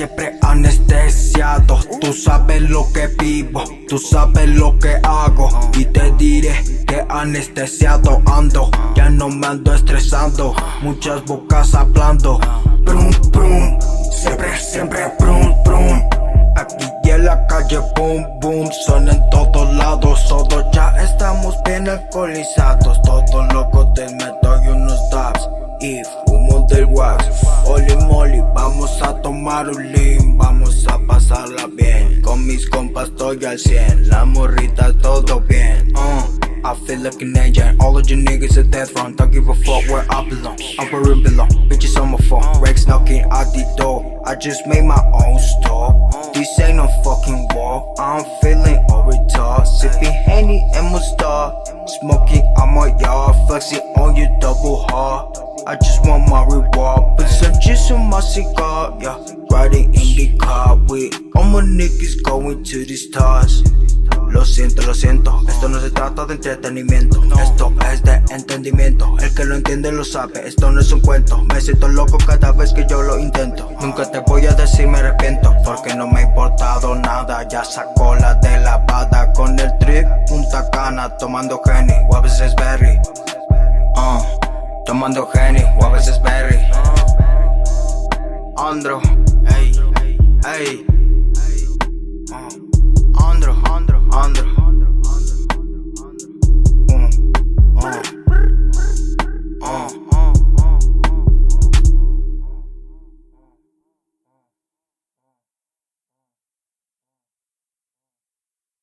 siempre anestesiado. Tú sabes lo que vivo, tú sabes lo que hago. Y te diré que anestesiado ando. Ya no me ando estresando, muchas bocas hablando. Brum, brum, siempre, siempre, brum, brum. Aquí en la calle, boom, boom, son en todos lados. Todos ya estamos bien alcoholizados. Todos locos te meto y unos dabs. Y fumo del wax. Oli molly, vamos a tomar un lean. Vamos a pasarla bien. Con mis compas estoy al 100. La morrita todo bien. Uh. I feel like an angel. All of you niggas are death run. Don't give a fuck where I belong. I'm where I belong. Bitches on my phone. Rex knocking out the door. I just made my own store. This ain't no fucking war. I'm feeling overtall. Sipping Henny and Mustar. Smoking on my yard. Flexing on your double hard. I just want my reward. Put some juice on my cigar. Yeah. Riding in the car with all my niggas going to the stars. Lo siento, lo siento, esto no se trata de entretenimiento, esto es de entendimiento, el que lo entiende lo sabe, esto no es un cuento, me siento loco cada vez que yo lo intento, nunca te voy a decir me arrepiento, porque no me ha importado nada, ya sacó la de la bada con el trip, punta cana, tomando Henny, o a veces berry, uh, tomando Henny, o a veces berry, Andro, ey, ey,